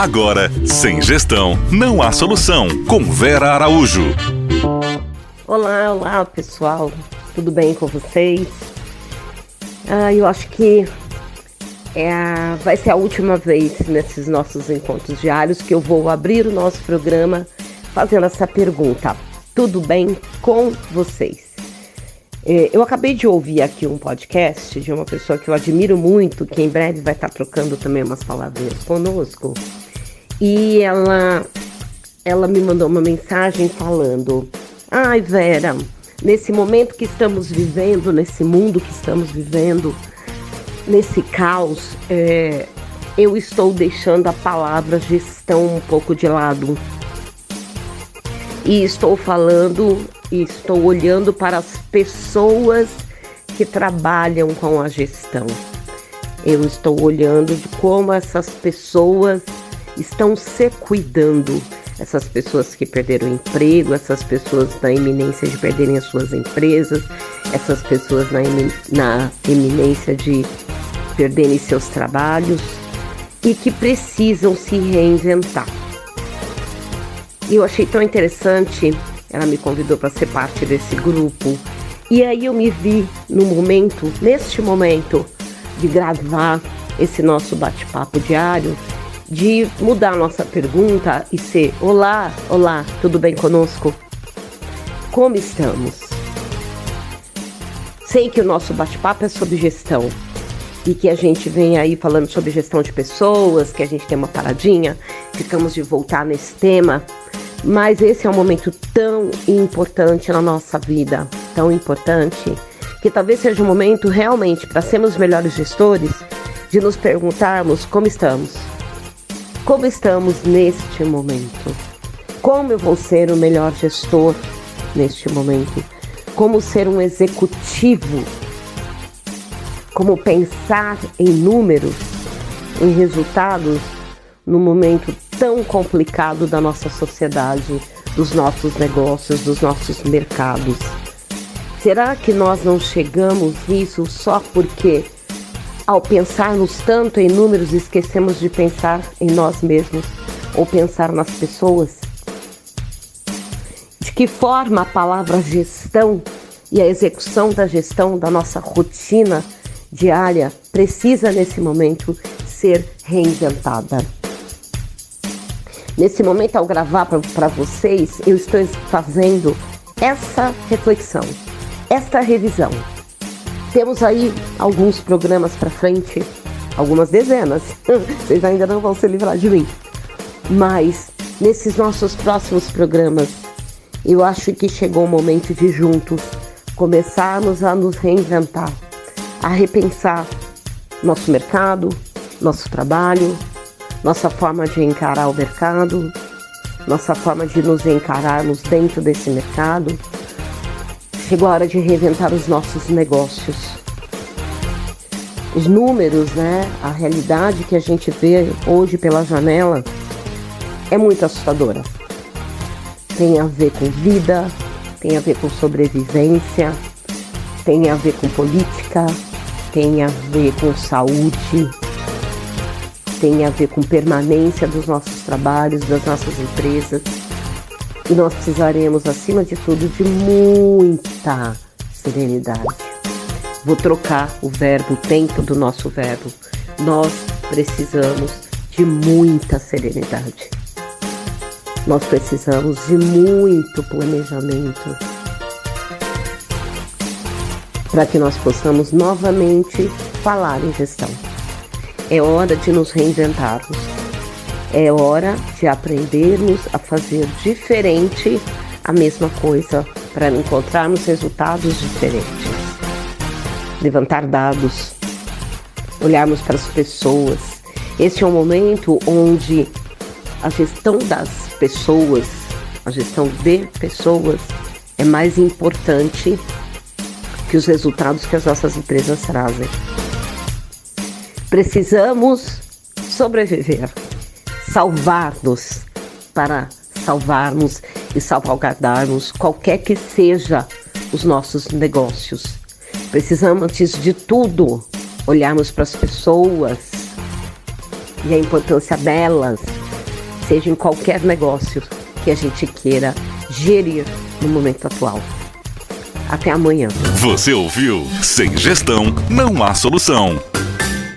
Agora, sem gestão, não há solução. Com Vera Araújo. Olá, olá pessoal. Tudo bem com vocês? Ah, eu acho que é a, vai ser a última vez nesses nossos encontros diários que eu vou abrir o nosso programa fazendo essa pergunta. Tudo bem com vocês? É, eu acabei de ouvir aqui um podcast de uma pessoa que eu admiro muito, que em breve vai estar trocando também umas palavras conosco. E ela, ela me mandou uma mensagem falando: Ai, Vera, nesse momento que estamos vivendo, nesse mundo que estamos vivendo, nesse caos, é, eu estou deixando a palavra gestão um pouco de lado. E estou falando e estou olhando para as pessoas que trabalham com a gestão. Eu estou olhando de como essas pessoas estão se cuidando. Essas pessoas que perderam o emprego, essas pessoas na iminência de perderem as suas empresas, essas pessoas na, na iminência de perderem seus trabalhos e que precisam se reinventar. Eu achei tão interessante, ela me convidou para ser parte desse grupo. E aí eu me vi no momento, neste momento, de gravar esse nosso bate-papo diário, de mudar nossa pergunta e ser: Olá, olá, tudo bem conosco? Como estamos? Sei que o nosso bate-papo é sobre gestão e que a gente vem aí falando sobre gestão de pessoas, que a gente tem uma paradinha, ficamos de voltar nesse tema, mas esse é um momento tão importante na nossa vida, tão importante, que talvez seja um momento realmente para sermos melhores gestores, de nos perguntarmos como estamos como estamos neste momento? Como eu vou ser o melhor gestor neste momento? Como ser um executivo? Como pensar em números, em resultados no momento tão complicado da nossa sociedade, dos nossos negócios, dos nossos mercados? Será que nós não chegamos nisso só porque ao pensarmos tanto em números, esquecemos de pensar em nós mesmos ou pensar nas pessoas? De que forma a palavra gestão e a execução da gestão da nossa rotina diária precisa nesse momento ser reinventada? Nesse momento, ao gravar para vocês, eu estou fazendo essa reflexão, esta revisão temos aí alguns programas para frente, algumas dezenas. Vocês ainda não vão se livrar de mim. Mas nesses nossos próximos programas, eu acho que chegou o momento de juntos começarmos a nos reinventar, a repensar nosso mercado, nosso trabalho, nossa forma de encarar o mercado, nossa forma de nos encararmos dentro desse mercado Chegou a hora de reinventar os nossos negócios. Os números, né? A realidade que a gente vê hoje pela janela é muito assustadora. Tem a ver com vida, tem a ver com sobrevivência, tem a ver com política, tem a ver com saúde, tem a ver com permanência dos nossos trabalhos, das nossas empresas. E nós precisaremos, acima de tudo, de muita serenidade. Vou trocar o verbo, o tempo do nosso verbo. Nós precisamos de muita serenidade. Nós precisamos de muito planejamento para que nós possamos novamente falar em gestão. É hora de nos reinventarmos é hora de aprendermos a fazer diferente a mesma coisa para encontrarmos resultados diferentes. Levantar dados, olharmos para as pessoas. Esse é um momento onde a gestão das pessoas, a gestão de pessoas, é mais importante que os resultados que as nossas empresas trazem. Precisamos sobreviver salvar-nos, para salvarmos e salvaguardarmos qualquer que seja os nossos negócios. Precisamos, antes de tudo, olharmos para as pessoas e a importância delas seja em qualquer negócio que a gente queira gerir no momento atual. Até amanhã. Você ouviu? Sem gestão, não há solução.